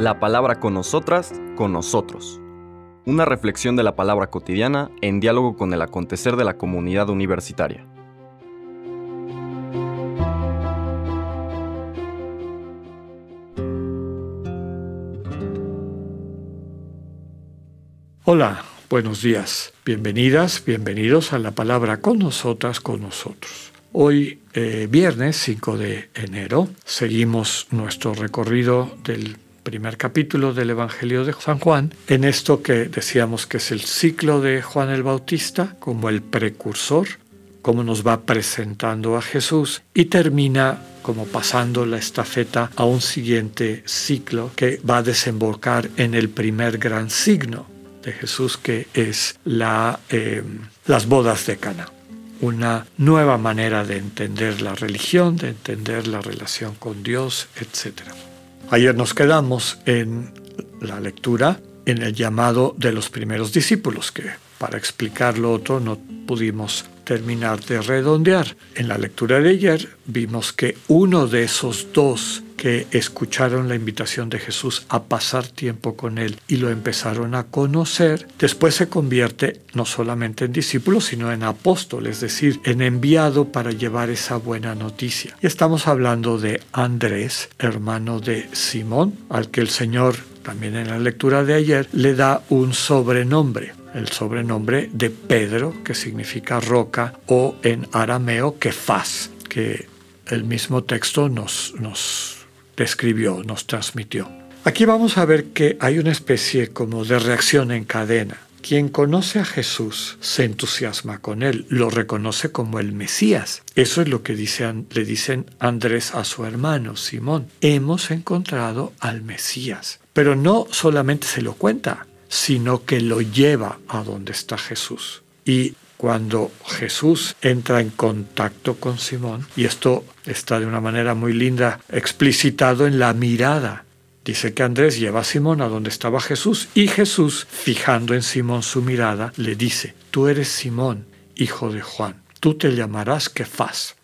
La palabra con nosotras, con nosotros. Una reflexión de la palabra cotidiana en diálogo con el acontecer de la comunidad universitaria. Hola, buenos días. Bienvenidas, bienvenidos a la palabra con nosotras, con nosotros. Hoy, eh, viernes 5 de enero, seguimos nuestro recorrido del primer capítulo del Evangelio de San Juan, en esto que decíamos que es el ciclo de Juan el Bautista como el precursor, cómo nos va presentando a Jesús y termina como pasando la estafeta a un siguiente ciclo que va a desembocar en el primer gran signo de Jesús que es la, eh, las bodas de Cana una nueva manera de entender la religión, de entender la relación con Dios, etc. Ayer nos quedamos en la lectura, en el llamado de los primeros discípulos, que para explicar lo otro no pudimos terminar de redondear. En la lectura de ayer vimos que uno de esos dos que escucharon la invitación de Jesús a pasar tiempo con él y lo empezaron a conocer, después se convierte no solamente en discípulo, sino en apóstol, es decir, en enviado para llevar esa buena noticia. Y estamos hablando de Andrés, hermano de Simón, al que el Señor, también en la lectura de ayer, le da un sobrenombre el sobrenombre de Pedro, que significa roca, o en arameo Kefas, que el mismo texto nos, nos describió, nos transmitió. Aquí vamos a ver que hay una especie como de reacción en cadena. Quien conoce a Jesús se entusiasma con él, lo reconoce como el Mesías. Eso es lo que le dicen Andrés a su hermano Simón. Hemos encontrado al Mesías. Pero no solamente se lo cuenta, sino que lo lleva a donde está Jesús. Y cuando Jesús entra en contacto con Simón, y esto está de una manera muy linda explicitado en la mirada. Dice que Andrés lleva a Simón a donde estaba Jesús y Jesús, fijando en Simón su mirada, le dice, tú eres Simón, hijo de Juan, tú te llamarás Kefas.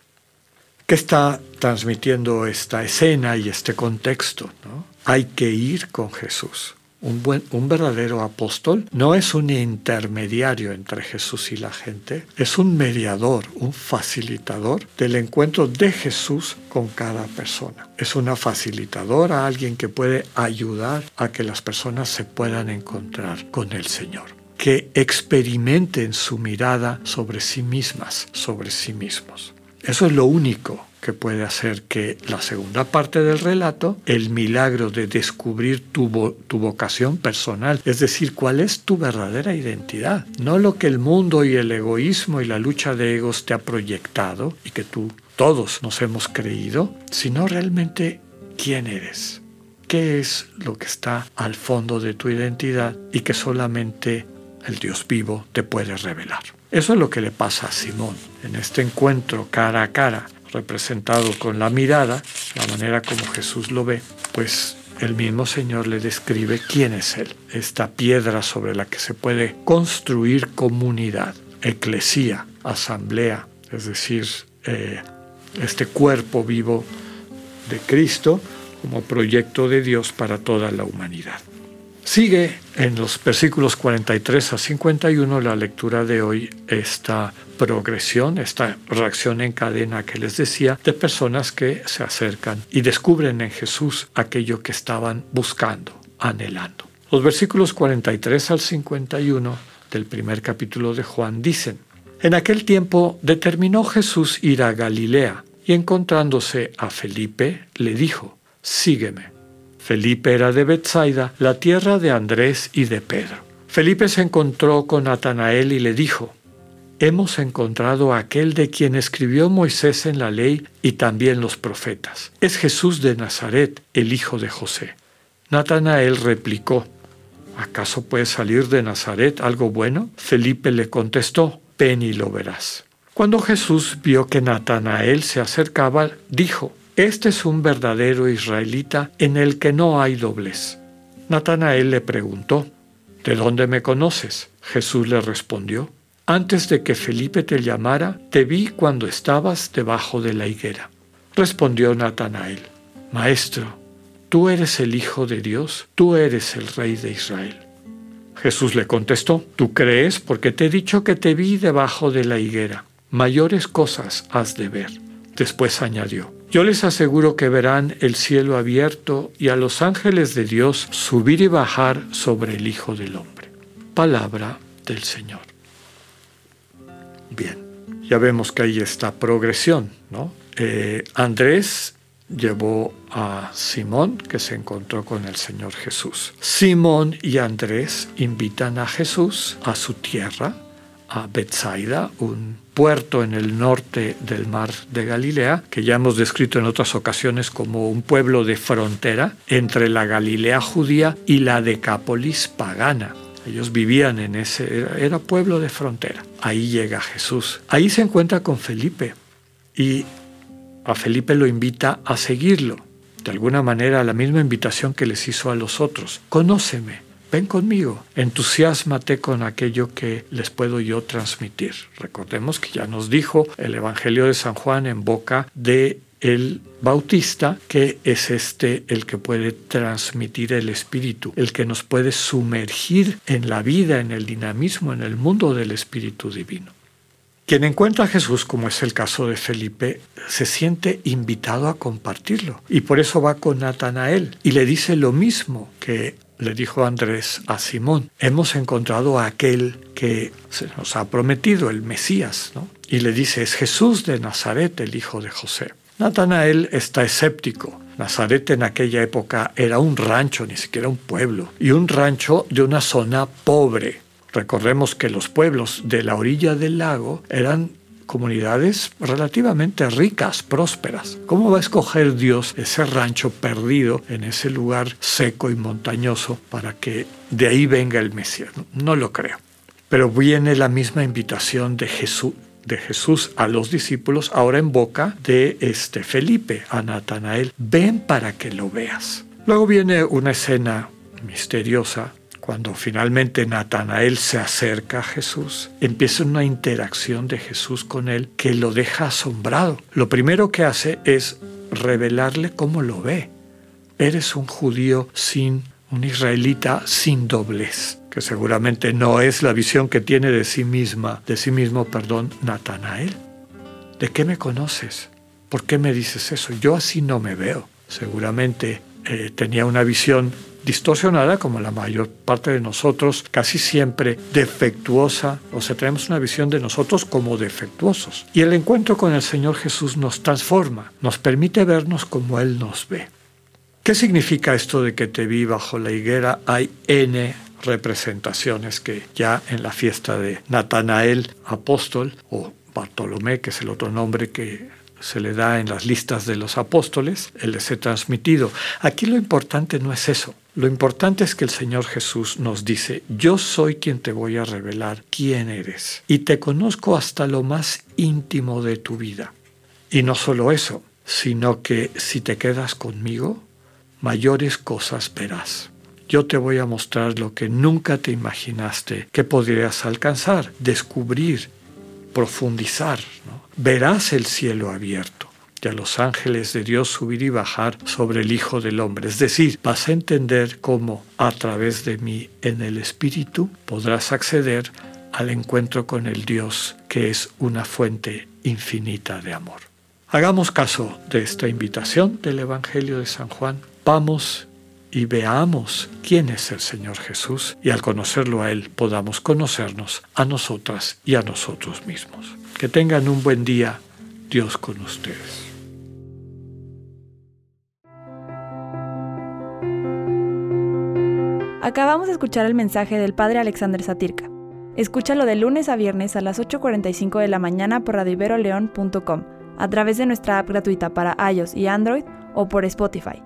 ¿Qué está transmitiendo esta escena y este contexto? ¿no? Hay que ir con Jesús. Un, buen, un verdadero apóstol no es un intermediario entre Jesús y la gente, es un mediador, un facilitador del encuentro de Jesús con cada persona. Es una facilitadora, alguien que puede ayudar a que las personas se puedan encontrar con el Señor que experimenten su mirada sobre sí mismas, sobre sí mismos. Eso es lo único que puede hacer que la segunda parte del relato, el milagro de descubrir tu, tu, vocación personal, es decir, cuál es tu verdadera identidad, no lo que el mundo y el egoísmo y la lucha de egos te ha proyectado y que tú todos nos hemos creído, sino realmente quién eres, qué es lo que está al fondo de tu identidad y que solamente el Dios vivo te puede revelar. Eso es lo que le pasa a Simón en este encuentro cara a cara representado con la mirada, la manera como Jesús lo ve, pues el mismo Señor le describe quién es Él, esta piedra sobre la que se puede construir comunidad, eclesía, asamblea, es decir, eh, este cuerpo vivo de Cristo como proyecto de Dios para toda la humanidad. Sigue en los versículos 43 a 51 la lectura de hoy esta progresión, esta reacción en cadena que les decía de personas que se acercan y descubren en Jesús aquello que estaban buscando, anhelando. Los versículos 43 al 51 del primer capítulo de Juan dicen, En aquel tiempo determinó Jesús ir a Galilea y encontrándose a Felipe le dijo, Sígueme. Felipe era de Bethsaida, la tierra de Andrés y de Pedro. Felipe se encontró con Natanael y le dijo, Hemos encontrado a aquel de quien escribió Moisés en la ley y también los profetas. Es Jesús de Nazaret, el hijo de José. Natanael replicó, ¿acaso puede salir de Nazaret algo bueno? Felipe le contestó, ven y lo verás. Cuando Jesús vio que Natanael se acercaba, dijo, este es un verdadero israelita en el que no hay doblez. Natanael le preguntó, ¿De dónde me conoces? Jesús le respondió, Antes de que Felipe te llamara, te vi cuando estabas debajo de la higuera. Respondió Natanael, Maestro, ¿tú eres el Hijo de Dios? ¿Tú eres el Rey de Israel? Jesús le contestó, ¿tú crees? Porque te he dicho que te vi debajo de la higuera. Mayores cosas has de ver. Después añadió, yo les aseguro que verán el cielo abierto y a los ángeles de Dios subir y bajar sobre el Hijo del Hombre. Palabra del Señor. Bien, ya vemos que ahí está progresión, ¿no? Eh, Andrés llevó a Simón, que se encontró con el Señor Jesús. Simón y Andrés invitan a Jesús a su tierra, a Bethsaida, un puerto en el norte del mar de Galilea, que ya hemos descrito en otras ocasiones como un pueblo de frontera entre la Galilea judía y la Decápolis pagana. Ellos vivían en ese, era pueblo de frontera. Ahí llega Jesús. Ahí se encuentra con Felipe y a Felipe lo invita a seguirlo. De alguna manera la misma invitación que les hizo a los otros. Conóceme, ven conmigo, entusiasmate con aquello que les puedo yo transmitir. Recordemos que ya nos dijo el Evangelio de San Juan en boca de el Bautista, que es este el que puede transmitir el Espíritu, el que nos puede sumergir en la vida, en el dinamismo, en el mundo del Espíritu Divino. Quien encuentra a Jesús, como es el caso de Felipe, se siente invitado a compartirlo y por eso va con Natanael y le dice lo mismo que le dijo Andrés a Simón. Hemos encontrado a aquel que se nos ha prometido, el Mesías. Y le dice, es Jesús de Nazaret, el hijo de José. Natanael está escéptico. Nazaret en aquella época era un rancho, ni siquiera un pueblo, y un rancho de una zona pobre, Recordemos que los pueblos de la orilla del lago eran comunidades relativamente ricas, prósperas. ¿Cómo va a escoger Dios ese rancho perdido en ese lugar seco y montañoso para que de ahí venga el Mesías? No, lo creo. Pero viene la misma invitación de Jesús, de Jesús a los discípulos, ahora en boca de este Felipe, a Natanael. Ven para que lo veas. Luego viene una escena misteriosa cuando finalmente Natanael se acerca a Jesús, empieza una interacción de Jesús con él que lo deja asombrado. Lo primero que hace es revelarle cómo lo ve. Eres un judío sin, un israelita sin doblez, que seguramente no es la visión que tiene de sí misma, de sí mismo, perdón, Natanael. ¿De qué me conoces? ¿Por qué me dices eso? Yo así no me veo. Seguramente eh, tenía una visión distorsionada, como la mayor parte de nosotros, casi siempre defectuosa, o sea, tenemos una visión de nosotros como defectuosos. Y el encuentro con el Señor Jesús nos transforma, nos permite vernos como Él nos ve. ¿Qué significa esto de que te vi bajo la higuera? Hay N representaciones que ya en la fiesta de Natanael apóstol o Bartolomé, que es el otro nombre que se le da en las listas de los apóstoles, él les he transmitido. Aquí lo importante no es eso. Lo importante es que el Señor Jesús nos dice, yo soy quien te voy a revelar quién eres y te conozco hasta lo más íntimo de tu vida. Y no solo eso, sino que si te quedas conmigo, mayores cosas verás. Yo te voy a mostrar lo que nunca te imaginaste que podrías alcanzar, descubrir, profundizar. Verás el cielo abierto a los ángeles de Dios subir y bajar sobre el Hijo del Hombre. Es decir, vas a entender cómo a través de mí en el Espíritu podrás acceder al encuentro con el Dios que es una fuente infinita de amor. Hagamos caso de esta invitación del Evangelio de San Juan. Vamos y veamos quién es el Señor Jesús y al conocerlo a Él podamos conocernos a nosotras y a nosotros mismos. Que tengan un buen día, Dios con ustedes. Acabamos de escuchar el mensaje del Padre Alexander Satirka. Escúchalo de lunes a viernes a las 8.45 de la mañana por radioiveroleón.com, a través de nuestra app gratuita para iOS y Android o por Spotify.